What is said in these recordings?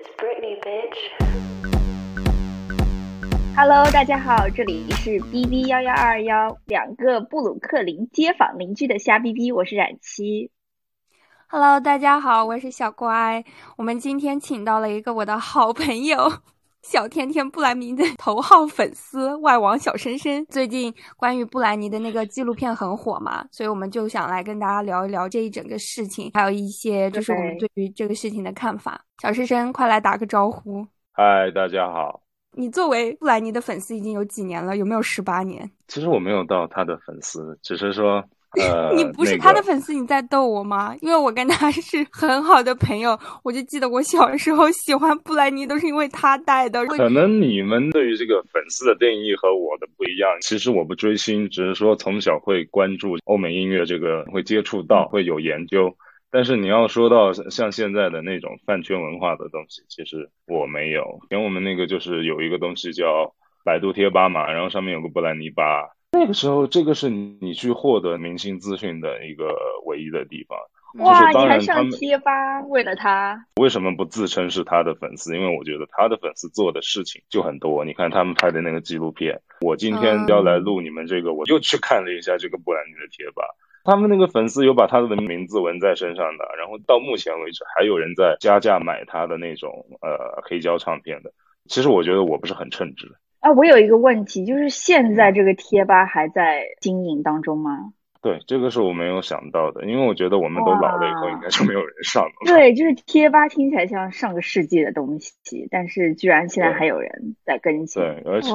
It's Britney, bitch. Hello，大家好，这里是 B B 幺幺二幺，两个布鲁克林街坊邻居的瞎逼逼，我是冉七。Hello，大家好，我是小乖。我们今天请到了一个我的好朋友，小甜甜布兰妮的头号粉丝外网小深深。最近关于布兰妮的那个纪录片很火嘛，所以我们就想来跟大家聊一聊这一整个事情，还有一些就是我们对于这个事情的看法。小深深，快来打个招呼。嗨，大家好。你作为布兰妮的粉丝已经有几年了？有没有十八年？其实我没有到他的粉丝，只是说，呃，你不是他的粉丝，你在逗我吗？因为我跟他是 很好的朋友，我就记得我小时候喜欢布兰妮都是因为他带的。可能你们对于这个粉丝的定义和我的不一样。其实我不追星，只是说从小会关注欧美音乐，这个会接触到，会有研究。但是你要说到像现在的那种饭圈文化的东西，其实我没有。因为我们那个就是有一个东西叫百度贴吧嘛，然后上面有个布兰妮吧。那个时候，这个是你去获得明星资讯的一个唯一的地方。哇，就是、当你还然他们上贴吧？为了他？为什么不自称是他的粉丝？因为我觉得他的粉丝做的事情就很多。你看他们拍的那个纪录片，我今天要来录你们这个，我又去看了一下这个布兰妮的贴吧。他们那个粉丝有把他的名字纹在身上的，然后到目前为止还有人在加价买他的那种呃黑胶唱片的。其实我觉得我不是很称职。啊，我有一个问题，就是现在这个贴吧还在经营当中吗？对，这个是我没有想到的，因为我觉得我们都老了以后，应该就没有人上了。对，就是贴吧听起来像上个世纪的东西，但是居然现在还有人在更新。对，而且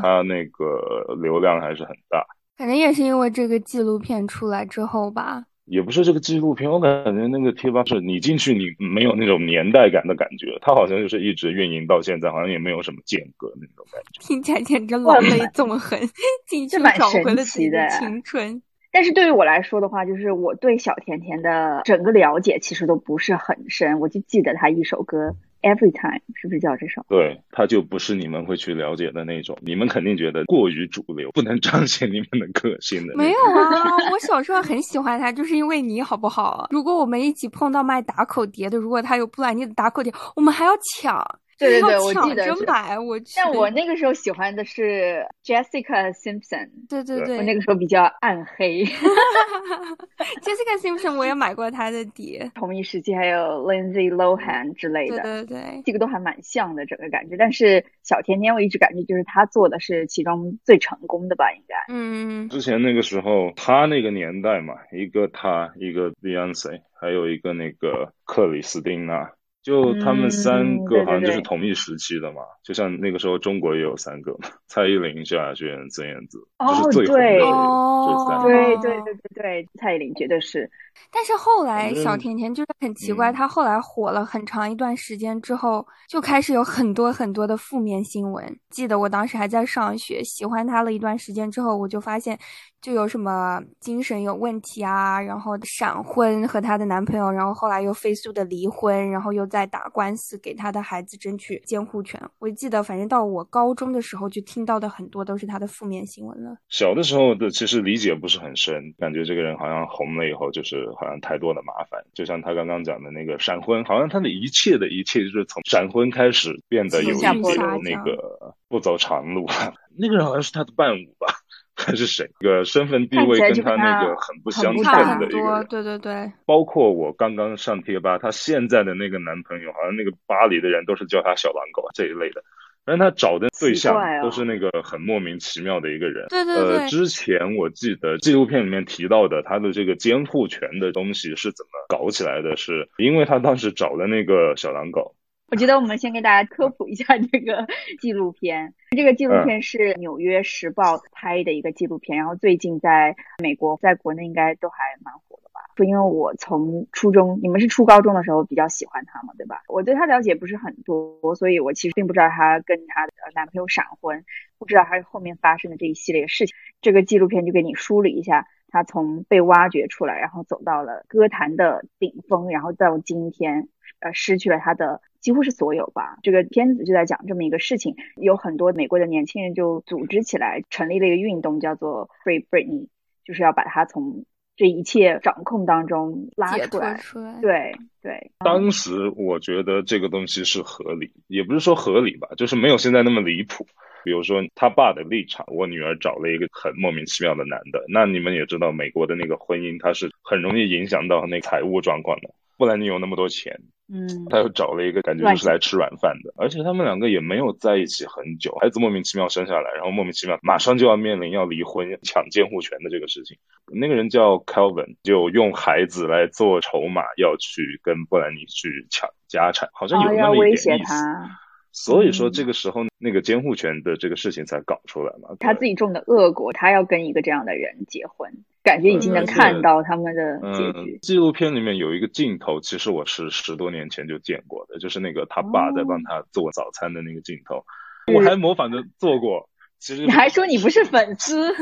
它那个流量还是很大。可能也是因为这个纪录片出来之后吧。也不是这个纪录片，我感觉那个贴吧是你进去，你没有那种年代感的感觉，它好像就是一直运营到现在，好像也没有什么间隔那种感觉。听起来简直老泪纵横，进去找回了自己的青春。但是对于我来说的话，就是我对小甜甜的整个了解其实都不是很深，我就记得她一首歌。Every time 是不是叫这首？对，它就不是你们会去了解的那种，你们肯定觉得过于主流，不能彰显你们的个性的。没有啊，我小时候很喜欢他，就是因为你好不好？如果我们一起碰到卖打口碟的，如果他有布兰妮的打口碟，我们还要抢。对对对，我记得真买我去。但我那个时候喜欢的是 Jessica Simpson。对对对，我那个时候比较暗黑。Jessica Simpson 我也买过她的碟，同一时期还有 Lindsay Lohan 之类的。对对对，这个都还蛮像的整个感觉。但是小甜甜我一直感觉就是她做的是其中最成功的吧，应该。嗯。之前那个时候，她那个年代嘛，一个她，一个 Beyonce，还有一个那个克里斯汀娜。就他们三个好像就是同一时期的嘛，嗯、就像那个时候中国也有三个嘛，蔡依林、萧亚轩、曾燕姿，哦、就是最红的哦这三个。对对对对对，蔡依林绝对是。但是后来小甜甜就是很奇怪，嗯、她后来火了很长一段时间之后，就开始有很多很多的负面新闻。记得我当时还在上学，喜欢她了一段时间之后，我就发现就有什么精神有问题啊，然后闪婚和她的男朋友，然后后来又飞速的离婚，然后又在打官司给她的孩子争取监护权。我记得，反正到我高中的时候就听到的很多都是她的负面新闻了。小的时候的其实理解不是很深，感觉这个人好像红了以后就是好像太多的麻烦。就像他刚刚讲的那个闪婚，好像他的一切的一切就是从闪婚开始变得有一点那个不走长路。那个人好像是他的伴舞吧。还是谁？这个身份地位跟他那个很不相称的一个人，对对对。包括我刚刚上贴吧，他现在的那个男朋友，好像那个巴黎的人都是叫他小狼狗这一类的。但他找的对象都是那个很莫名其妙的一个人。对对对。呃，之前我记得纪录片里面提到的他的这个监护权的东西是怎么搞起来的？是因为他当时找的那个小狼狗。我觉得我们先给大家科普一下这个纪录片。这个纪录片是《纽约时报》拍的一个纪录片，然后最近在美国、在国内应该都还蛮火的说因为我从初中，你们是初高中的时候比较喜欢他嘛，对吧？我对他了解不是很多，所以我其实并不知道他跟他的男朋友闪婚，不知道他后面发生的这一系列事情。这个纪录片就给你梳理一下。他从被挖掘出来，然后走到了歌坛的顶峰，然后到今天，呃，失去了他的几乎是所有吧。这个片子就在讲这么一个事情，有很多美国的年轻人就组织起来，成立了一个运动，叫做 Free Britney，就是要把他从这一切掌控当中拉出来。出来。对对，当时我觉得这个东西是合理，也不是说合理吧，就是没有现在那么离谱。比如说他爸的立场，我女儿找了一个很莫名其妙的男的，那你们也知道，美国的那个婚姻，它是很容易影响到那财务状况的。不然你有那么多钱，嗯，他又找了一个感觉就是来吃软饭的，而且他们两个也没有在一起很久，孩子莫名其妙生下来，然后莫名其妙马上就要面临要离婚、抢监护权的这个事情。那个人叫 Calvin，就用孩子来做筹码，要去跟布兰妮去抢家产，好像有那么一点意思。他，所以说嗯这个时候那个监护权的这个事情才搞出来嘛。他自己种的恶果，他要跟一个这样的人结婚，感觉已经能嗯看到他们的结嗯局，。纪录片里面有一个镜头，其实我是十多年前就见过的，就是那个他爸在哦帮他做早餐的那个镜头，是我还模仿着做过。其实你还说你不是 粉丝？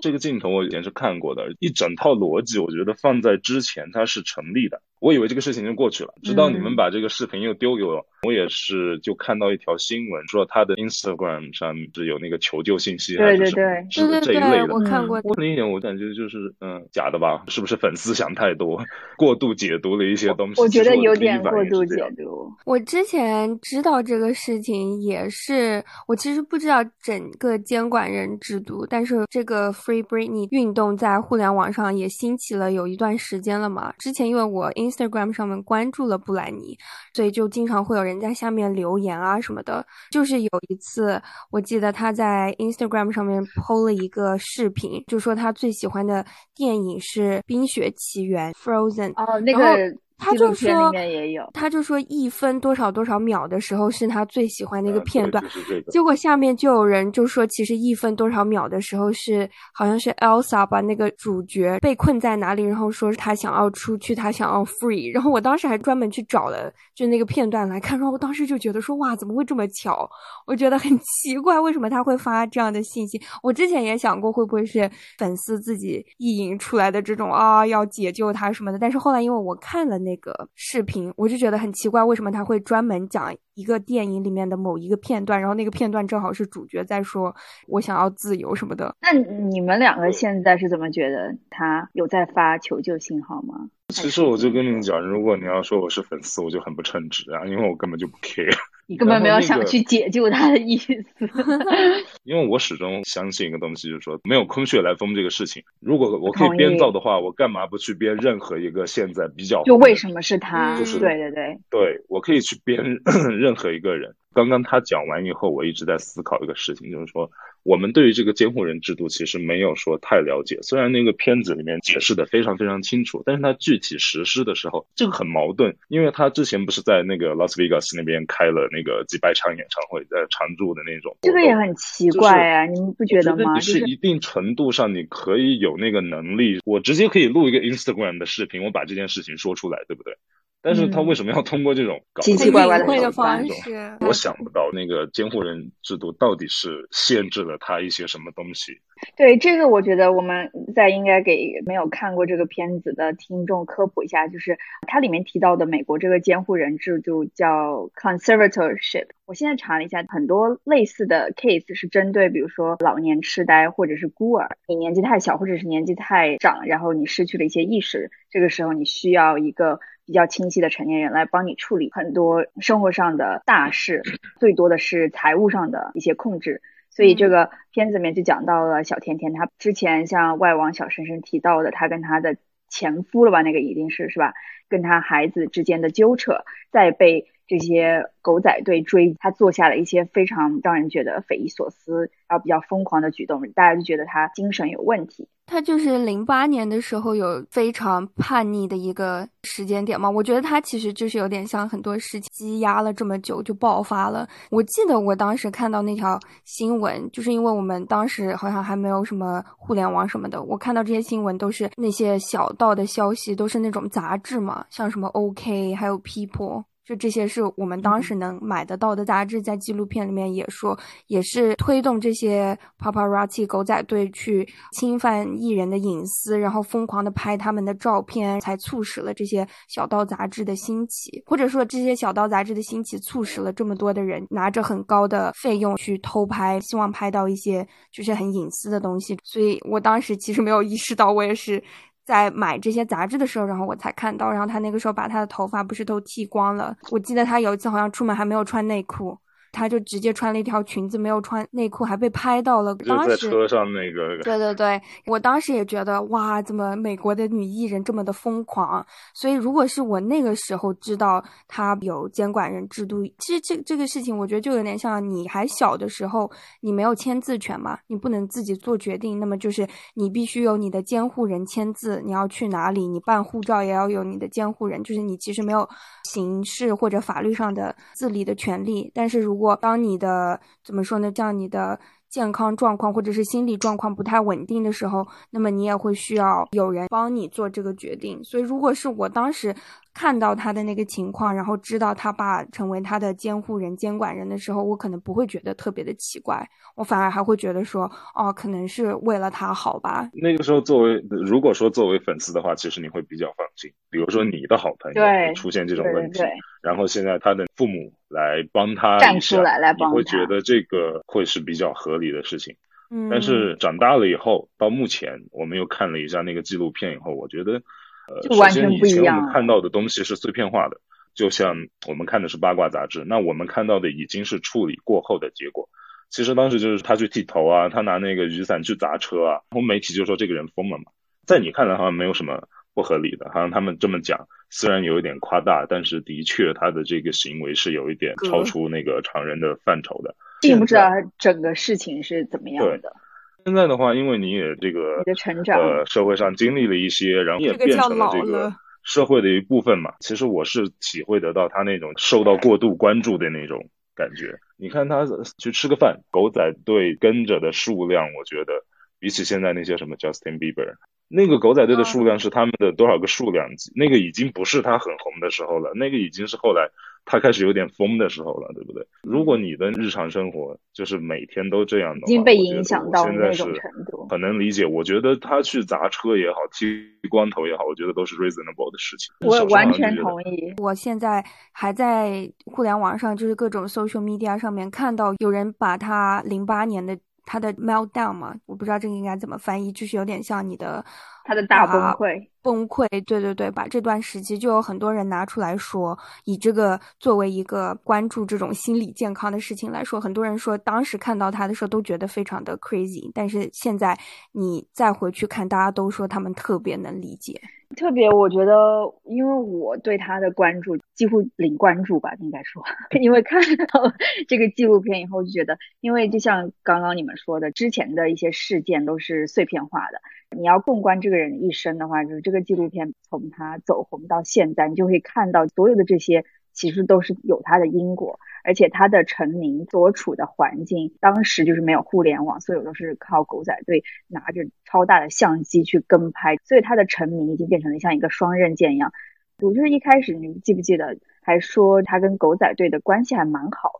这个镜头我以前是看过的，一整套逻辑，我觉得放在之前它是成立的。我以为这个事情就过去了，直到你们嗯把这个视频又丢给我，我也是就看到一条新闻说他的 Instagram 上是有那个求救信息，还对是对对对对，这一类的。我看过。我理解，我感觉就是嗯假的吧？是不是粉丝想太多，过度解读了一些东西？我觉得有点过度解读。我之前知道这个事情，也是我其实不知道整个监管人制度，但是这个 Free Britney 运动在互联网上也兴起了有一段时间了嘛。之前因为我 Instagram 上面关注了布兰妮，所以就经常会有人在下面留言啊什么的。就是有一次，我记得他在 Instagram 上面 PO 了一个视频，就说他最喜欢的电影是《冰雪奇缘》（Frozen）。哦，那个他就说面也有，他就说一分多少多少秒的时候是他最喜欢的一个嗯片段对，就是这个。结果下面就有人就说，其实一分多少秒的时候是好像是 Elsa 把那个主角被困在哪里，然后说他想要出去，他想要 free。然后我当时还专门去找了就那个片段来看，然后我当时就觉得说哇，怎么会这么巧？我觉得很奇怪，为什么他会发这样的信息？我之前也想过会不会是粉丝自己意淫出来的这种啊要解救他什么的，但是后来因为我看了那个视频，我就觉得很奇怪，为什么他会专门讲一个电影里面的某一个片段，然后那个片段正好是主角在说我想要自由什么的。那你们两个现在是怎么觉得他有在发求救信号吗？其实我就跟你们讲，如果你要说我是粉丝，我就很不称职啊，因为我根本就不 care。你根本没有想去解救他的意思。因为我始终相信一个东西，就是说没有空穴来风这个事情。如果我可以编造的话，我干嘛不去编任何一个现在比较就为什么是他？就是对对对，对我可以去编 任何一个人。刚刚他讲完以后，我一直在思考一个事情，就是说我们对于这个监护人制度其实没有说太了解。虽然那个片子里面解释的非常非常清楚，但是他具体实施的时候，这个很矛盾。因为他之前不是在那个拉斯维加斯那边开了那个几百场演唱会，在常驻的那种，这个也很奇怪啊，你们不觉得吗？是一定程度上你可以有那个能力，我直接可以录一个 Instagram 的视频，我把这件事情说出来，对不对？但是他嗯为什么要通过这种搞奇奇怪怪的方式，我想不到那个监护人制度到底是限制了他一些什么东西。对这个，我觉得我们在应该给没有看过这个片子的听众科普一下，就是它里面提到的美国这个监护人制度叫 conservatorship。我现在查了一下，很多类似的 case 是针对比如说老年痴呆或者是孤儿，你年纪太小或者是年纪太长，然后你失去了一些意识，这个时候你需要一个比较清晰的成年人来帮你处理很多生活上的大事，最多的是财务上的一些控制。所以这个片子里面就讲到了小甜甜，她之前像外网小深深提到的，她跟她的前夫了吧，那个一定是是吧？跟她孩子之间的纠扯，在被这些狗仔队追，他做下了一些非常让人觉得匪夷所思，然后比较疯狂的举动，大家就觉得他精神有问题。他就是零八年的时候有非常叛逆的一个时间点嘛，我觉得他其实就是有点像很多事情积压了这么久就爆发了。我记得我当时看到那条新闻，就是因为我们当时好像还没有什么互联网什么的，我看到这些新闻都是那些小道的消息，都是那种杂志嘛，像什么 OK 还有 People。就这些是我们当时能买得到的杂志，在纪录片里面也说，也是推动这些 paparazzi 狗仔队去侵犯艺人的隐私，然后疯狂的拍他们的照片，才促使了这些小道杂志的兴起，或者说这些小道杂志的兴起，促使了这么多的人拿着很高的费用去偷拍，希望拍到一些就是很隐私的东西。所以我当时其实没有意识到，我也是。在买这些杂志的时候，然后我才看到，然后他那个时候把他的头发不是都剃光了。我记得他有一次好像出门还没有穿内裤。他就直接穿了一条裙子，没有穿内裤，还被拍到了。就在车上那个。对对对，我当时也觉得哇，怎么美国的女艺人这么的疯狂？所以如果是我那个时候知道她有监管人制度，其实这这个事情，我觉得就有点像你还小的时候，你没有签字权嘛，你不能自己做决定，那么就是你必须有你的监护人签字，你要去哪里，你办护照也要有你的监护人，就是你其实没有刑事或者法律上的自理的权利，但是如果果当你的怎么说呢？像你的健康状况或者是心理状况不太稳定的时候，那么你也会需要有人帮你做这个决定。所以，如果是我当时。看到他的那个情况，然后知道他爸成为他的监护人、监管人的时候，我可能不会觉得特别的奇怪，我反而还会觉得说，哦，可能是为了他好吧。那个时候，作为如果说作为粉丝的话，其实你会比较放心。比如说你的好朋友出现这种问题，然后现在他的父母来帮他站出来来帮你会觉得这个会是比较合理的事情。嗯，但是长大了以后，到目前我们又看了一下那个纪录片以后，我觉得。呃，首先以前我们看到的东西是碎片化的，就像我们看的是八卦杂志，那我们看到的已经是处理过后的结果。其实当时就是他去剃头啊，他拿那个雨伞去砸车啊，然后媒体就说这个人疯了嘛。在你看来好像没有什么不合理的，好像他们这么讲，虽然有一点夸大，但是的确他的这个行为是有一点超出那个常人的范畴的。并不知道整个事情是怎么样的。现在的话，因为你也这个呃社会上经历了一些，然后也变成了这个社会的一部分嘛。其实我是体会得到他那种受到过度关注的那种感觉。你看他去吃个饭，狗仔队跟着的数量，我觉得比起现在那些什么 Justin Bieber，那个狗仔队的数量是他们的多少个数量级？那个已经不是他很红的时候了，那个已经是后来。他开始有点疯的时候了，对不对？如果你的日常生活就是每天都这样的，已经被影响到那种程度，很能理解。我觉得他去砸车也好，剃光头也好，我觉得都是 reasonable 的事情。我完全同意。我现在还在互联网上，就是各种 social media 上面看到有人把他零八年的。他的 meltdown 嘛，我不知道这个应该怎么翻译，就是有点像你的他的大崩溃，崩溃，对对对，把这段时期就有很多人拿出来说，以这个作为一个关注这种心理健康的事情来说，很多人说当时看到他的时候都觉得非常的 crazy，但是现在你再回去看，大家都说他们特别能理解。特别，我觉得，因为我对他的关注几乎零关注吧，应该说，因为看到这个纪录片以后，就觉得，因为就像刚刚你们说的，之前的一些事件都是碎片化的，你要纵观这个人的一生的话，就是这个纪录片从他走红到现在，你就会看到所有的这些其实都是有他的因果。而且他的成名所处的环境，当时就是没有互联网，所有都是靠狗仔队拿着超大的相机去跟拍，所以他的成名已经变成了像一个双刃剑一样。我就是一开始你记不记得还说他跟狗仔队的关系还蛮好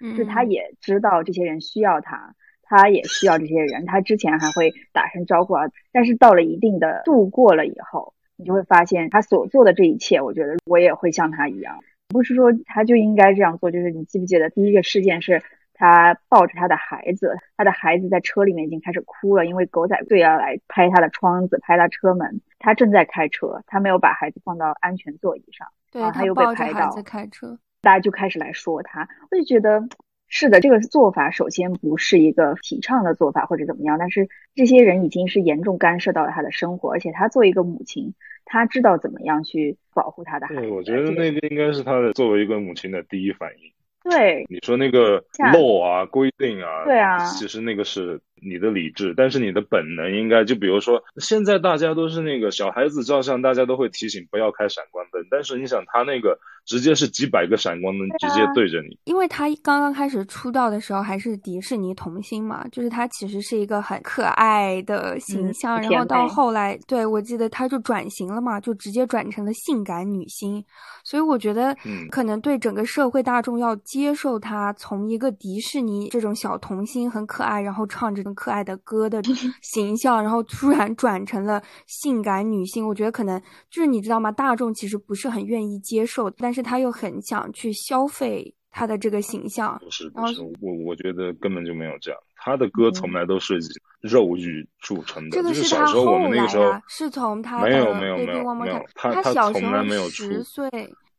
的，就是他也知道这些人需要他，他也需要这些人，他之前还会打声招呼啊。但是到了一定的度过了以后，你就会发现他所做的这一切，我觉得我也会像他一样。不是说他就应该这样做，就是你记不记得第一个事件是他抱着他的孩子，他的孩子在车里面已经开始哭了，因为狗仔队要来拍他的窗子、拍他车门，他正在开车，他没有把孩子放到安全座椅上，对他又被拍到，开车，大家就开始来说他，我就觉得是的，这个做法首先不是一个提倡的做法或者怎么样，但是这些人已经是严重干涉到了他的生活，而且他作为一个母亲。他知道怎么样去保护他的孩子。对，我觉得那个应该是他的作为一个母亲的第一反应。对，你说那个 law 啊，规定啊，对啊，其实那个是你的理智，但是你的本能应该就比如说，现在大家都是那个小孩子照相，大家都会提醒不要开闪光灯，但是你想他那个直接是几百个闪光灯直接对着你，因为他刚刚开始出道的时候还是迪士尼童星嘛，就是他其实是一个很可爱的形象，然后到后来，对我记得他就转型了嘛，就直接转成了性感女星，所以我觉得可能对整个社会大众要接受他从一个迪士尼这种小童星很可爱，然后唱着。可爱的歌的形象，然后突然转成了性感女性，我觉得可能就是你知道吗？大众其实不是很愿意接受，但是他又很想去消费他的这个形象。不是不是，我我觉得根本就没有这样。他的歌从来都是以肉欲著称的。这个是他后来啊，是从他没有没有没有没有，他他小时候十岁。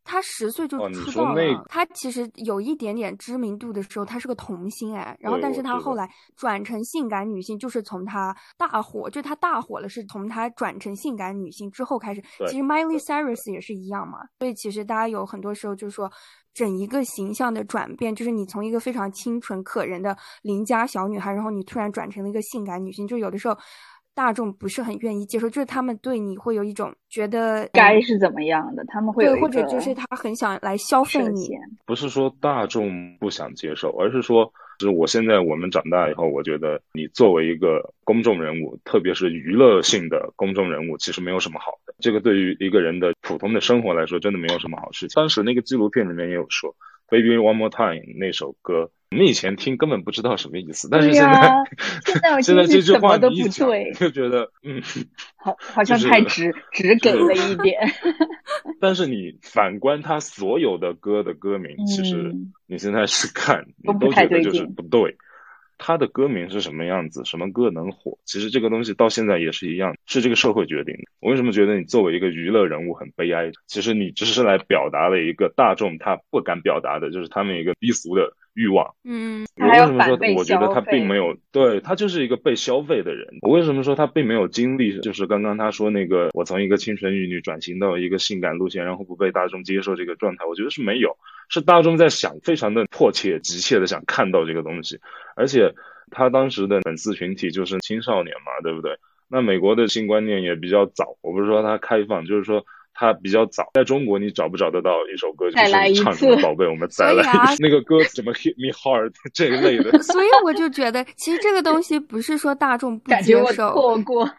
他十岁就出道了，他其实有一点点知名度的时候，他是个童星哎，然后但是他后来转成性感女性，就是从他大火，就他大火了，是从他转成性感女性之后开始。其实 Miley Cyrus 也是一样嘛，所以其实大家有很多时候就是说，整一个形象的转变，就是你从一个非常清纯可人的邻家小女孩，然后你突然转成了一个性感女性，就有的时候。大众不是很愿意接受，就是他们对你会有一种觉得该是怎么样的，他们会对，或者就是他很想来消费你。不是说大众不想接受，而是说，就是我现在我们长大以后，我觉得你作为一个公众人物，特别是娱乐性的公众人物，其实没有什么好的。这个对于一个人的普通的生活来说，真的没有什么好事情。当时那个纪录片里面也有说，《Baby One More Time》那首歌。我们以前听根本不知道什么意思，但是现在现在 这句话都不对就觉得嗯，好好像太直直给了一点。但是你反观他所有的歌的歌名，其实你现在是看你都觉得就是不对。他的歌名是什么样子，什么歌能火？其实这个东西到现在也是一样，是这个社会决定的。我为什么觉得你作为一个娱乐人物很悲哀？其实你只是来表达了一个大众他不敢表达的，就是他们一个低俗的。欲望，嗯，我为什么说我觉得他并没有对他就是一个被消费的人？我为什么说他并没有经历？就是刚刚他说那个，我从一个清纯玉女转型到一个性感路线，然后不被大众接受这个状态，我觉得是没有，是大众在想，非常的迫切、急切的想看到这个东西。而且他当时的粉丝群体就是青少年嘛，对不对？那美国的性观念也比较早，我不是说他开放，就是说。它比较早，在中国你找不找得到一首歌就是唱什么宝贝，我们 再来那个歌什么 hit me hard 这一类的。所以我就觉得，其实这个东西不是说大众不接受，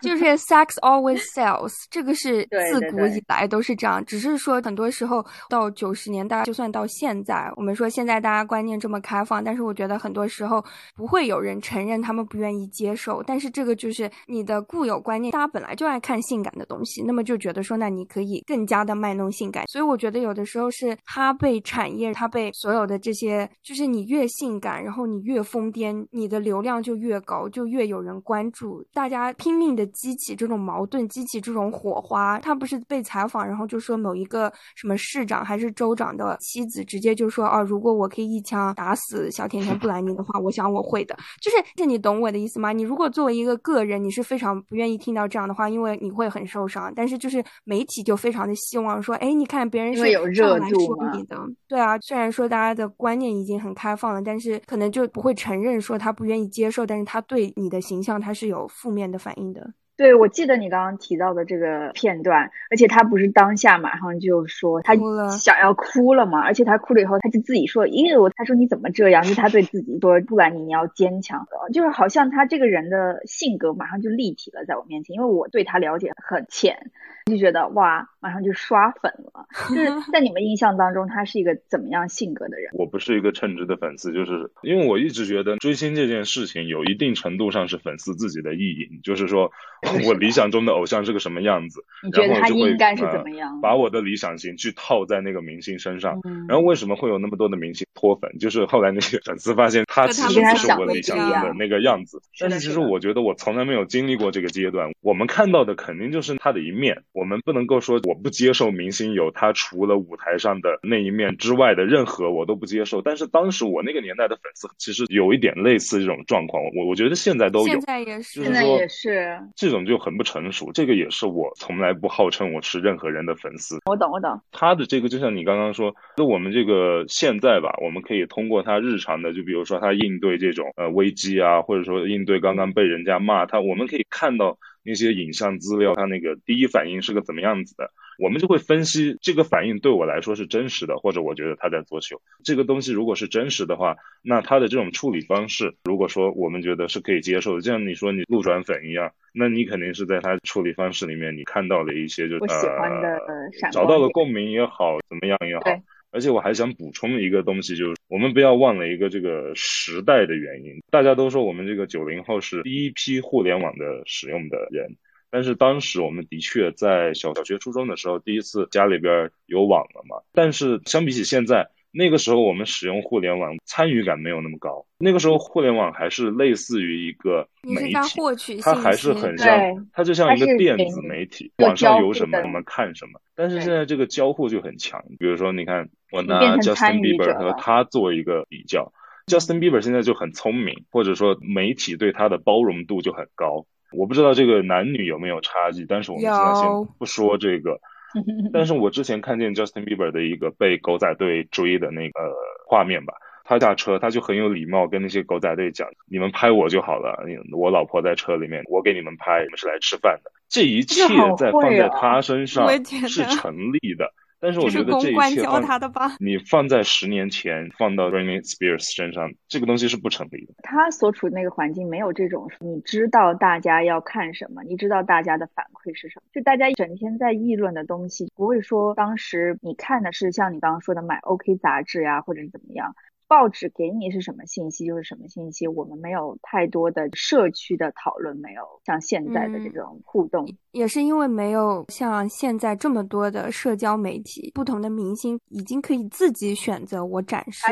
就是 sex always sells，这个是自古以来都是这样。只是说很多时候到九十年代，就算到现在，我们说现在大家观念这么开放，但是我觉得很多时候不会有人承认他们不愿意接受。但是这个就是你的固有观念，大家本来就爱看性感的东西，那么就觉得说，那你可以。更加的卖弄性感，所以我觉得有的时候是它被产业，它被所有的这些，就是你越性感，然后你越疯癫，你的流量就越高，就越有人关注，大家拼命的激起这种矛盾，激起这种火花。他不是被采访，然后就说某一个什么市长还是州长的妻子，直接就说啊，如果我可以一枪打死小甜甜布兰妮的话，我想我会的。就是，这你懂我的意思吗？你如果作为一个个人，你是非常不愿意听到这样的话，因为你会很受伤。但是就是媒体就非常。常的希望说，哎，你看别人是有热度你的，对啊。虽然说大家的观念已经很开放了，但是可能就不会承认说他不愿意接受，但是他对你的形象他是有负面的反应的。对，我记得你刚刚提到的这个片段，而且他不是当下马上就说他想要哭了嘛，而且他哭了以后，他就自己说，因为我他说你怎么这样，就他对自己说，不管你你要坚强的，就是好像他这个人的性格马上就立体了在我面前，因为我对他了解很浅。就觉得哇，马上就刷粉了。就是 在你们印象当中，他是一个怎么样性格的人？我不是一个称职的粉丝，就是因为我一直觉得追星这件事情有一定程度上是粉丝自己的意淫，就是说 我理想中的偶像是个什么样子，你觉得他应该是怎么样？把我的理想型去套在那个明星身上，然后为什么会有那么多的明星脱粉？就是后来那些粉丝发现他其实不是我理想中的那个样子。但是其实我觉得我从来没有经历过这个阶段，我们看到的肯定就是他的一面。我们不能够说我不接受明星有他除了舞台上的那一面之外的任何我都不接受，但是当时我那个年代的粉丝其实有一点类似这种状况，我我觉得现在都有，现在也是，现在也是，这种就很不成熟。这个也是我从来不号称我是任何人的粉丝。我懂，我懂。他的这个就像你刚刚说，那我们这个现在吧，我我们可以通过他日常的，就比如说他应对这种呃危机啊，或者说应对刚刚被人家骂他，我们可以看到那些影像资料，他那个第一反应是个怎么样子的。我们就会分析这个反应对我来说是真实的，或者我觉得他在作秀。这个东西如果是真实的话，那他的这种处理方式，如果说我们觉得是可以接受的，就像你说你路转粉一样，那你肯定是在他处理方式里面你看到了一些就呃找到了共鸣也好，怎么样也好。而且我还想补充一个东西，就是我们不要忘了一个这个时代的原因。大家都说我们这个九零后是第一批互联网的使用的人。但是当时我们的确在小小学、初中的时候，第一次家里边有网了嘛。但是相比起现在，那个时候我们使用互联网参与感没有那么高。那个时候互联网还是类似于一个媒体，它还是很像，它就像一个电子媒体，网上有什么我们看什么。但是现在这个交互就很强。比如说，你看我拿 Justin Bieber 和他做一个比较，Justin Bieber 现在就很聪明，或者说媒体对他的包容度就很高。我不知道这个男女有没有差距，但是我们现在先不说这个。但是我之前看见 Justin Bieber 的一个被狗仔队追的那个画面吧，他下车他就很有礼貌跟那些狗仔队讲：“你们拍我就好了，我老婆在车里面，我给你们拍，你们是来吃饭的。”这一切在放在他身上是成立的。但是我觉得这一切放你放在十年前，放到 Britney Spears 身上，这个东西是不成立的。他所处的那个环境没有这种，你知道大家要看什么，你知道大家的反馈是什么，就大家整天在议论的东西，不会说当时你看的是像你刚刚说的买 OK 杂志呀，或者是怎么样。报纸给你是什么信息就是什么信息，我们没有太多的社区的讨论，没有像现在的这种互动，也是因为没有像现在这么多的社交媒体，不同的明星已经可以自己选择我展示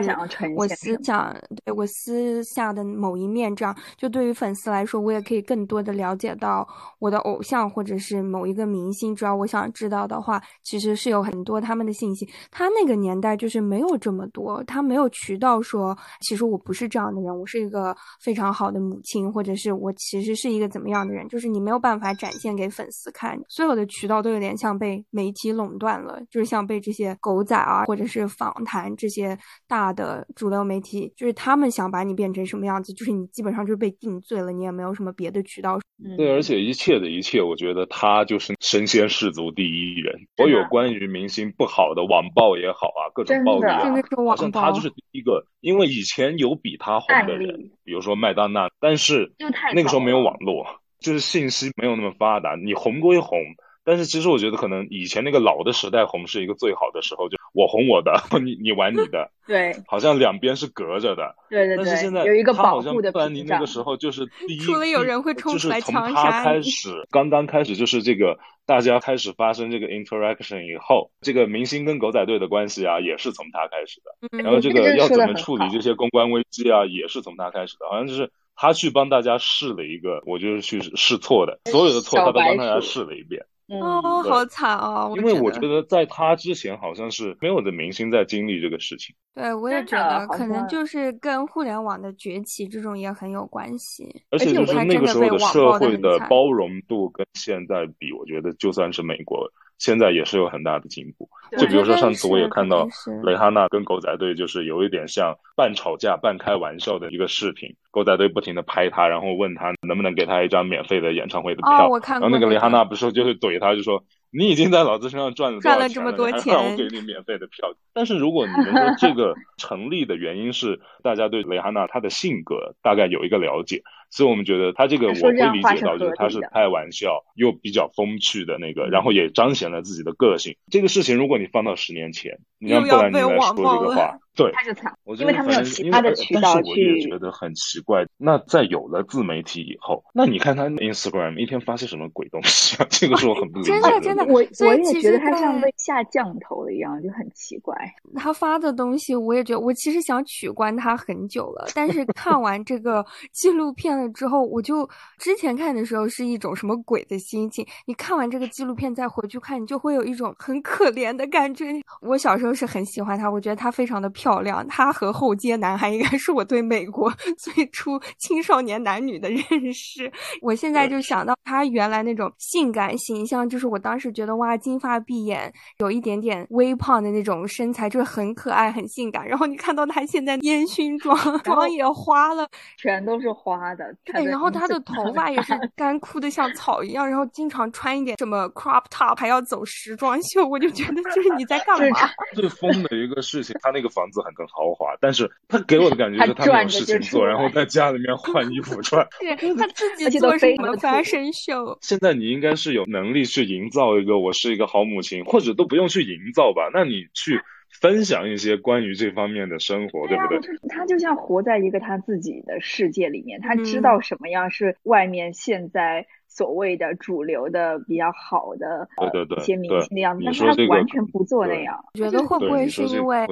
我思想，对我私下的某一面，这样就对于粉丝来说，我也可以更多的了解到我的偶像或者是某一个明星，只要我想知道的话，其实是有很多他们的信息。他那个年代就是没有这么多，他没有渠道。说，其实我不是这样的人，我是一个非常好的母亲，或者是我其实是一个怎么样的人，就是你没有办法展现给粉丝看，所有的渠道都有点像被媒体垄断了，就是像被这些狗仔啊，或者是访谈这些大的主流媒体，就是他们想把你变成什么样子，就是你基本上就是被定罪了，你也没有什么别的渠道。对，而且一切的一切，我觉得他就是身先士卒第一人。所有关于明星不好的网暴也好啊，各种暴力，好像他就是第一个。因为以前有比他红的人，比如说麦当娜，但是那个时候没有网络，就是信息没有那么发达。你红归红，但是其实我觉得可能以前那个老的时代红是一个最好的时候，就我红我的，你你玩你的，对，好像两边是隔着的。对对对。但是现在有一个保护的不然你那个时候就是第一，除了有人会冲出来枪杀开始，刚刚开始就是这个。大家开始发生这个 interaction 以后，这个明星跟狗仔队的关系啊，也是从他开始的。然后这个要怎么处理这些公关危机啊，也是从他开始的。好像就是他去帮大家试了一个，我就是去试错的，所有的错他都帮大家试了一遍。哦，好惨哦！因为我觉得在他之前，好像是没有的明星在经历这个事情。对，我也觉得可能就是跟互联网的崛起这种也很有关系。而且就是那个时候的社会的包容度跟现在比，我觉得就算是美国。现在也是有很大的进步，就比如说上次我也看到蕾哈娜跟狗仔队就是有一点像半吵架半开玩笑的一个视频，狗仔队不停的拍他，然后问他能不能给他一张免费的演唱会的票，然后那个蕾哈娜不是就是怼他，就说。你已经在老子身上赚了赚了这么多钱，让我给你免费的票。但是如果你们说这个成立的原因是大家对蕾哈娜她的性格大概有一个了解，所以我们觉得她这个我会理解到，就是她是开玩笑又比较风趣的那个，然后也彰显了自己的个性。这个事情如果你放到十年前，你让布兰妮来说这个话。对，他就惨，因为他没有其他的渠道去。我也觉得很奇怪。那在有了自媒体以后，那你看他 Instagram 一天发些什么鬼东西啊？这个是我很不理解。真的真的，我我也觉得他像被下降头了一样，就很奇怪。他发的东西，我也觉得，我其实想取关他很久了。但是看完这个纪录片了之后，我就之前看的时候是一种什么鬼的心情。你看完这个纪录片再回去看，你就会有一种很可怜的感觉。我小时候是很喜欢他，我觉得他非常的漂。漂亮。他和后街男孩应该是我对美国 最初青少年男女的认识。我现在就想到他原来那种性感形象，就是我当时觉得哇，金发碧眼，有一点点微胖的那种身材，就是很可爱、很性感。然后你看到他现在烟熏妆，妆也花了，全都是花的。对，然后他的头发也是干枯的像草一样，然后经常穿一点什么 crop top，还要走时装秀，我就觉得就是你在干 嘛？最疯的一个事情，他那个房子很更豪华，但是他给我的感觉是他没有事情做，然后在家里面换衣服穿。对，他自己做什么 fashion show？现在你应该是有能力去营造一个我是一个好母亲，或者都不用去营造吧？那你去。分享一些关于这方面的生活，对不对？他就像活在一个他自己的世界里面，他知道什么样是外面现在。所谓的主流的比较好的一些明星的样子，但是他完全不做那样。我觉得会不会是因为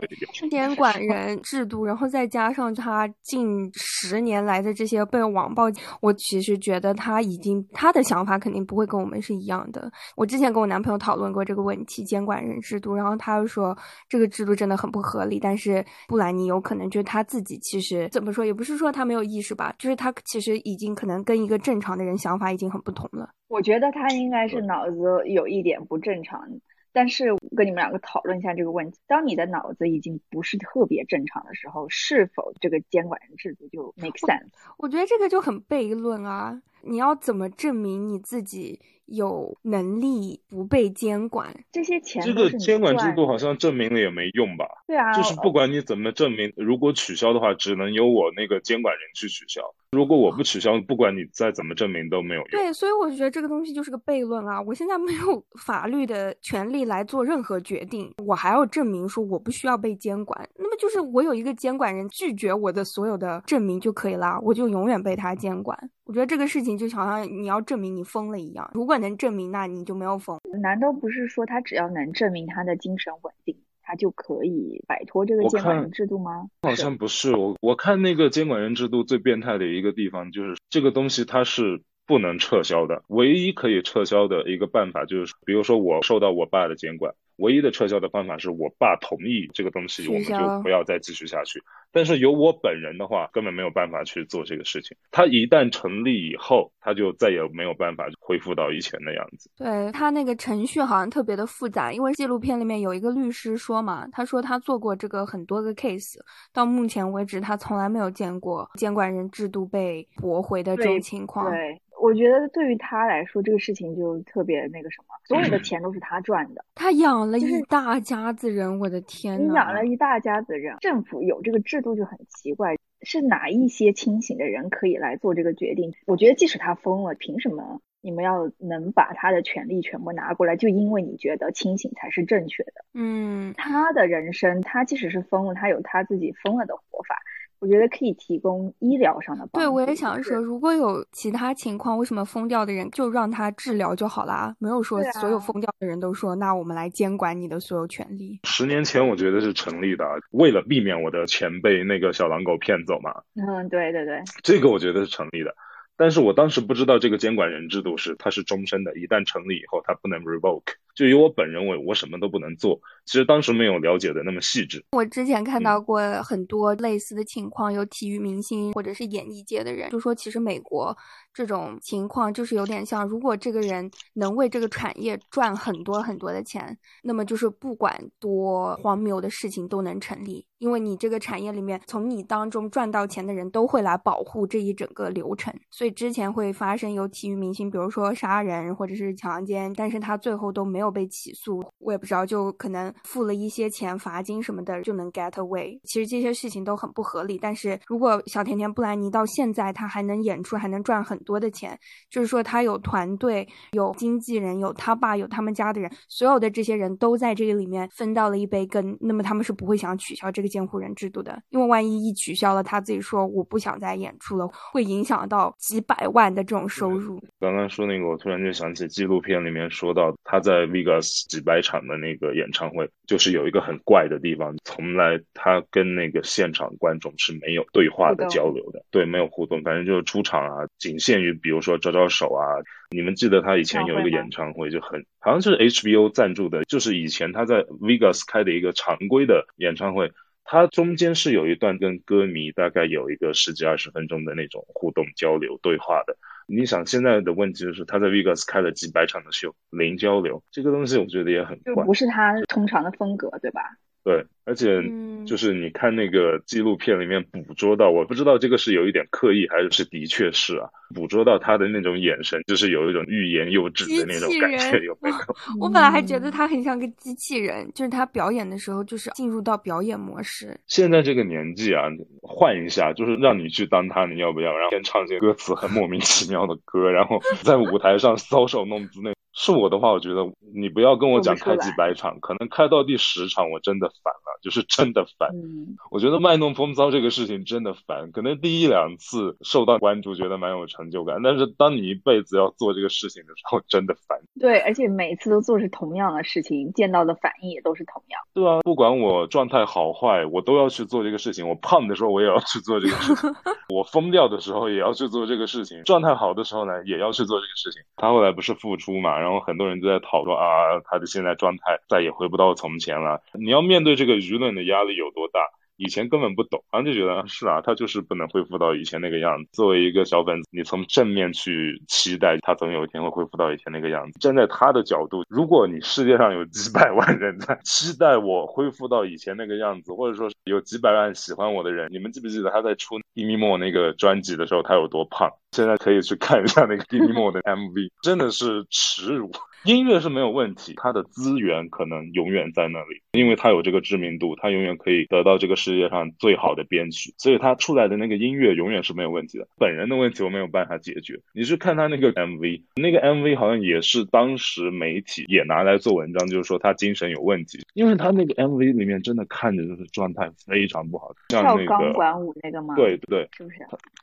监管人制度，然后再加上他近十年来的这些被网暴，我其实觉得他已经他的想法肯定不会跟我们是一样的。我之前跟我男朋友讨论过这个问题，监管人制度，然后他又说这个制度真的很不合理。但是布兰妮有可能就是他自己其实怎么说，也不是说他没有意识吧，就是他其实已经可能跟一个正常的人想法已经很不。同了，我觉得他应该是脑子有一点不正常，但是跟你们两个讨论一下这个问题：当你的脑子已经不是特别正常的时候，是否这个监管人制度就 make sense？我觉得这个就很悖论啊！你要怎么证明你自己？有能力不被监管，这些钱这个监管制度好像证明了也没用吧？对啊，就是不管你怎么证明，如果取消的话，只能由我那个监管人去取消。如果我不取消，不管你再怎么证明都没有用。对，所以我就觉得这个东西就是个悖论啊！我现在没有 法律的权利来做任何决定，我还要证明说我不需要被监管。那么就是我有一个监管人拒绝我的所有的证明就可以啦，我就永远被他监管。我觉得这个事情就好像你要证明你疯了一样，如果能证明，那你就没有疯。难道不是说他只要能证明他的精神稳定，他就可以摆脱这个监管人制度吗？好像不是，我我看那个监管人制度最变态的一个地方就是这个东西它是不能撤销的，唯一可以撤销的一个办法就是，比如说我受到我爸的监管。唯一的撤销的方法是我爸同意这个东西，我们就不要再继续下去。但是由我本人的话，根本没有办法去做这个事情。他一旦成立以后，他就再也没有办法恢复到以前的样子。对他那个程序好像特别的复杂，因为纪录片里面有一个律师说嘛，他说他做过这个很多个 case，到目前为止他从来没有见过监管人制度被驳回的这种情况。对。我觉得对于他来说，这个事情就特别那个什么，所有的钱都是他赚的，他养了一大家子人，我的天呐！你养了一大家子人，政府有这个制度就很奇怪，是哪一些清醒的人可以来做这个决定？我觉得即使他疯了，凭什么你们要能把他的权利全部拿过来？就因为你觉得清醒才是正确的？嗯，他的人生，他即使是疯了，他有他自己疯了的活法。我觉得可以提供医疗上的帮助。对，我也想说，如果有其他情况，为什么疯掉的人就让他治疗就好啦？没有说所有疯掉的人都说，那我们来监管你的所有权利。十年前我觉得是成立的，为了避免我的钱被那个小狼狗骗走嘛。嗯，对对对，这个我觉得是成立的。但是我当时不知道这个监管人制度是它是终身的，一旦成立以后，它不能 revoke。就以我本人为，我什么都不能做。其实当时没有了解的那么细致。我之前看到过很多类似的情况，有体育明星或者是演艺界的人就说，其实美国这种情况就是有点像，如果这个人能为这个产业赚很多很多的钱，那么就是不管多荒谬的事情都能成立，因为你这个产业里面从你当中赚到钱的人都会来保护这一整个流程。所以之前会发生有体育明星，比如说杀人或者是强奸，但是他最后都没有被起诉。我也不知道，就可能。付了一些钱罚金什么的就能 get away，其实这些事情都很不合理。但是如果小甜甜布兰妮到现在她还能演出，还能赚很多的钱，就是说她有团队、有经纪人、有他爸、有他们家的人，所有的这些人都在这个里面分到了一杯羹。那么他们是不会想取消这个监护人制度的，因为万一一取消了，他自己说我不想再演出了，会影响到几百万的这种收入。刚刚说那个，我突然就想起纪录片里面说到他在 Vegas 几百场的那个演唱会。就是有一个很怪的地方，从来他跟那个现场观众是没有对话的交流的，对，没有互动，反正就是出场啊，仅限于比如说招招手啊。你们记得他以前有一个演唱会，就很好像是 HBO 赞助的，就是以前他在 Vegas 开的一个常规的演唱会。他中间是有一段跟歌迷大概有一个十几二十分钟的那种互动交流对话的。你想现在的问题就是他在 Vegas 开了几百场的秀，零交流，这个东西我觉得也很怪，不是他通常的风格，对吧？对，而且就是你看那个纪录片里面捕捉到，我不知道这个是有一点刻意还是是的确是啊，捕捉到他的那种眼神，就是有一种欲言又止的那种感觉，有没有？我本来还觉得他很像个机器人，就是他表演的时候就是进入到表演模式。现在这个年纪啊，换一下，就是让你去当他，你要不要？然后先唱些歌词很莫名其妙的歌，然后在舞台上搔首弄姿那。是我的话，我觉得你不要跟我讲开几百场，可能开到第十场我真的烦了，就是真的烦。嗯我觉得卖弄风骚这个事情真的烦，可能第一两次受到关注，觉得蛮有成就感，但是当你一辈子要做这个事情的时候，真的烦。对，而且每次都做是同样的事情，见到的反应也都是同样。对啊，不管我状态好坏，我都要去做这个事情。我胖的时候我也要去做这个事情，我疯掉的时候也要去做这个事情，状态好的时候呢也要去做这个事情。他后来不是复出嘛？然后很多人都在讨论啊，他的现在状态再也回不到从前了。你要面对这个舆论的压力有多大？以前根本不懂，然后就觉得是啊，他就是不能恢复到以前那个样子。作为一个小粉，你从正面去期待他总有一天会恢复到以前那个样子。站在他的角度，如果你世界上有几百万人在期待我恢复到以前那个样子，或者说有几百万喜欢我的人，你们记不记得他在出《d i m o 那个专辑的时候，他有多胖？现在可以去看一下那个 d i m o 的 MV，真的是耻辱。音乐是没有问题，他的资源可能永远在那里，因为他有这个知名度，他永远可以得到这个世界上最好的编曲，所以他出来的那个音乐永远是没有问题的。本人的问题我没有办法解决。你去看他那个 MV，那个 MV 好像也是当时媒体也拿来做文章，就是说他精神有问题，因为他那个 MV 里面真的看着就是状态非常不好，像那个跳钢管舞那个吗？对对，是不是？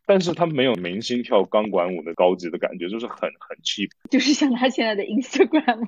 但是他没有明星跳钢管舞的高级的感觉，就是很很 cheap，就是像他现在的 Instagram。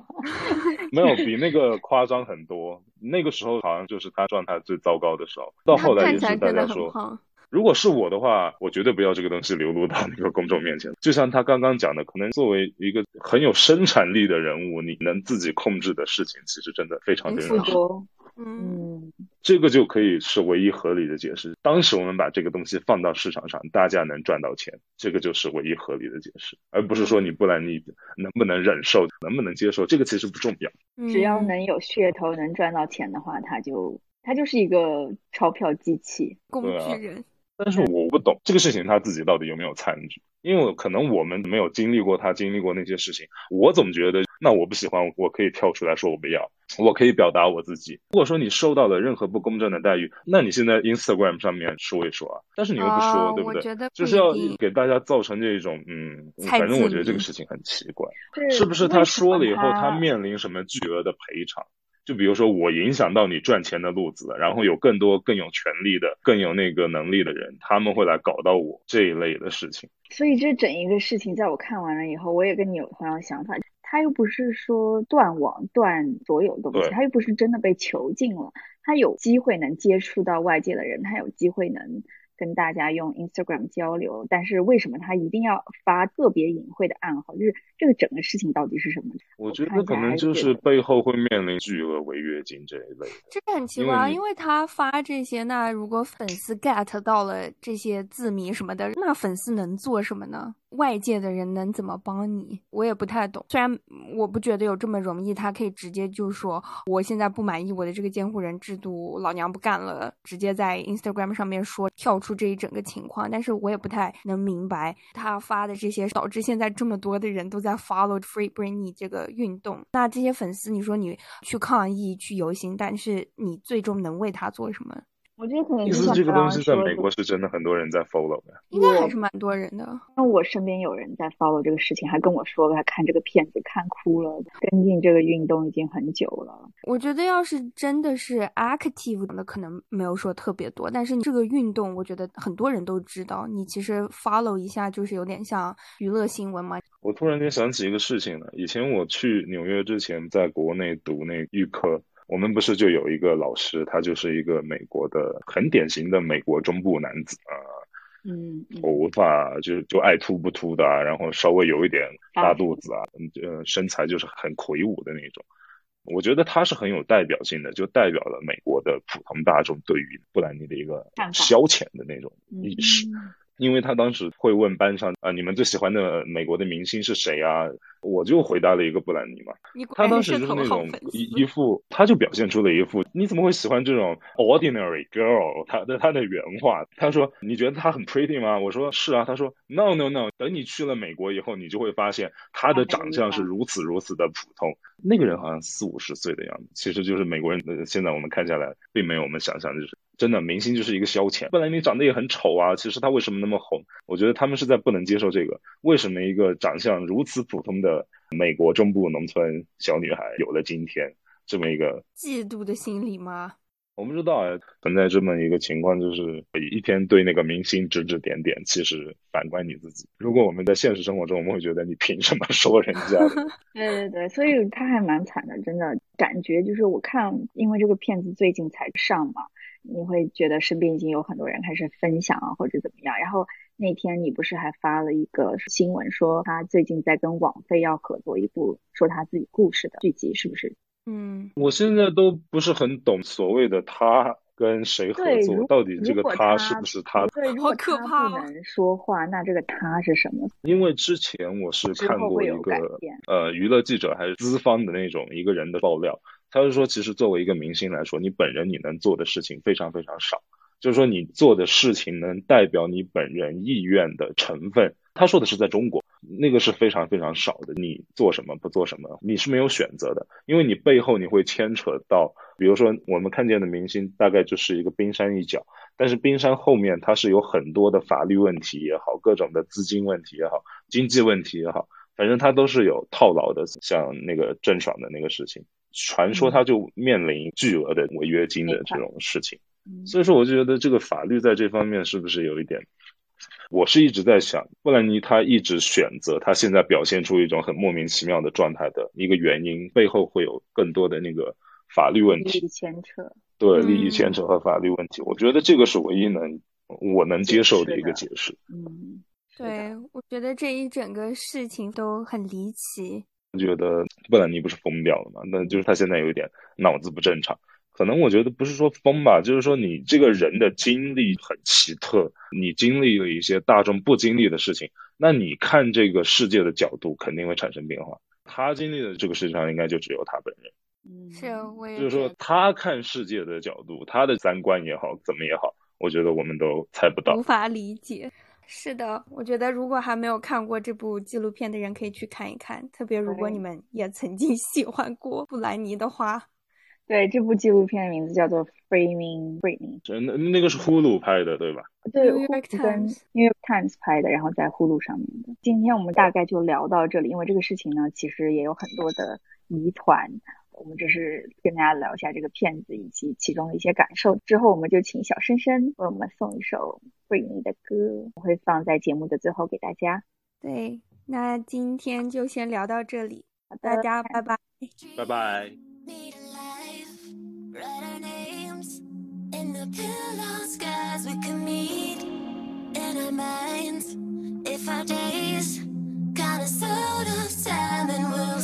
没有比那个夸张很多。那个时候好像就是他状态最糟糕的时候。到后来也是大家说，如果是我的话，我绝对不要这个东西流露到那个公众面前。就像他刚刚讲的，可能作为一个很有生产力的人物，你能自己控制的事情，其实真的非常非常多。嗯，这个就可以是唯一合理的解释。当时我们把这个东西放到市场上，大家能赚到钱，这个就是唯一合理的解释，而不是说你不然你能不能忍受，能不能接受，这个其实不重要。只要能有噱头，能赚到钱的话，它就它就是一个钞票机器，工具人。但是我不懂这个事情他自己到底有没有参与，因为可能我们没有经历过他经历过那些事情，我总觉得那我不喜欢，我可以跳出来说我不要，我可以表达我自己。如果说你受到了任何不公正的待遇，那你现在 Instagram 上面说一说啊，但是你又不说，对不对？就是要给大家造成这种嗯，反正我觉得这个事情很奇怪，是不是他说了以后他面临什么巨额的赔偿？就比如说我影响到你赚钱的路子，然后有更多更有权利的、更有那个能力的人，他们会来搞到我这一类的事情。所以这整一个事情，在我看完了以后，我也跟你有同样的想法。他又不是说断网断所有东西，他又不是真的被囚禁了，他有机会能接触到外界的人，他有机会能。跟大家用 Instagram 交流，但是为什么他一定要发特别隐晦的暗号？就是这个整个事情到底是什么？我觉得可能就是背后会面临巨额违约金这一类。这个很奇怪，因为他发这些，那如果粉丝 get 到了这些字谜什么的，那粉丝能做什么呢？外界的人能怎么帮你？我也不太懂。虽然我不觉得有这么容易，他可以直接就说我现在不满意我的这个监护人制度，老娘不干了，直接在 Instagram 上面说跳出这一整个情况。但是我也不太能明白他发的这些，导致现在这么多的人都在 Followed Free Britney 这个运动。那这些粉丝，你说你去抗议、去游行，但是你最终能为他做什么？我觉得可能意思这个东西在美国是真的很多人在 follow 的，应该还是蛮多人的。那我身边有人在 follow 这个事情，还跟我说他看这个片子看哭了，跟进这个运动已经很久了。我觉得要是真的是 active 的，可能没有说特别多，但是这个运动，我觉得很多人都知道。你其实 follow 一下，就是有点像娱乐新闻嘛。我突然间想起一个事情了，以前我去纽约之前，在国内读那预科。我们不是就有一个老师，他就是一个美国的很典型的美国中部男子啊，嗯，头发就就爱秃不秃的，然后稍微有一点大肚子啊，呃，身材就是很魁梧的那种。我觉得他是很有代表性的，就代表了美国的普通大众对于布兰妮的一个消遣的那种意识。因为他当时会问班上啊，你们最喜欢的美国的明星是谁啊？我就回答了一个布兰妮嘛。他当时就是那种一一副，他就表现出了一副你怎么会喜欢这种 ordinary girl？他的他的原话，他说你觉得她很 pretty 吗？我说是啊。他说 no no no，等你去了美国以后，你就会发现她的长相是如此如此的普通。那个人好像四五十岁的样子，其实就是美国人。现在我们看下来，并没有我们想象就是。真的，明星就是一个消遣。本来你长得也很丑啊，其实他为什么那么红？我觉得他们是在不能接受这个。为什么一个长相如此普通的美国中部农村小女孩有了今天这么一个嫉妒的心理吗？我不知道啊，存在这么一个情况，就是一天对那个明星指指点点。其实反观你自己，如果我们在现实生活中，我们会觉得你凭什么 说人家？对对对，所以他还蛮惨的，真的感觉就是我看，因为这个片子最近才上嘛。你会觉得身边已经有很多人开始分享啊，或者怎么样？然后那天你不是还发了一个新闻，说他最近在跟网飞要合作一部说他自己故事的剧集，是不是？嗯，我现在都不是很懂所谓的他跟谁合作，到底这个他是不是他？对好可怕！不能说话，那这个他是什么？因为之前我是看过一个呃娱乐记者还是资方的那种一个人的爆料。他是说，其实作为一个明星来说，你本人你能做的事情非常非常少，就是说你做的事情能代表你本人意愿的成分。他说的是在中国，那个是非常非常少的。你做什么不做什么，你是没有选择的，因为你背后你会牵扯到，比如说我们看见的明星大概就是一个冰山一角，但是冰山后面它是有很多的法律问题也好，各种的资金问题也好，经济问题也好，反正它都是有套牢的，像那个郑爽的那个事情。传说他就面临巨额的违约金的这种事情，所以说我就觉得这个法律在这方面是不是有一点？我是一直在想，布兰妮她一直选择她现在表现出一种很莫名其妙的状态的一个原因，背后会有更多的那个法律问题。牵扯，对利益牵扯和法律问题，我觉得这个是唯一能我能接受的一个解释。嗯，对，我觉得这一整个事情都很离奇。觉得布兰妮不是疯掉了吗？那就是他现在有一点脑子不正常。可能我觉得不是说疯吧，就是说你这个人的经历很奇特，你经历了一些大众不经历的事情，那你看这个世界的角度肯定会产生变化。他经历的这个世界上应该就只有他本人。嗯，是，我也就是说他看世界的角度，他的三观也好，怎么也好，我觉得我们都猜不到，无法理解。是的，我觉得如果还没有看过这部纪录片的人，可以去看一看。特别如果你们也曾经 喜欢过布兰妮的话，对这部纪录片的名字叫做《Framing Britney》。那那个是呼噜拍的，对吧？对，New York Times 拍的，然后在呼噜上面的。今天我们大概就聊到这里，因为这个事情呢，其实也有很多的疑团。我们只是跟大家聊一下这个片子以及其中的一些感受。之后我们就请小深深为我们送一首 Britney 的歌，我会放在节目的最后给大家。对，那今天就先聊到这里，大家拜拜，拜拜。If our days got a sort of time and we'll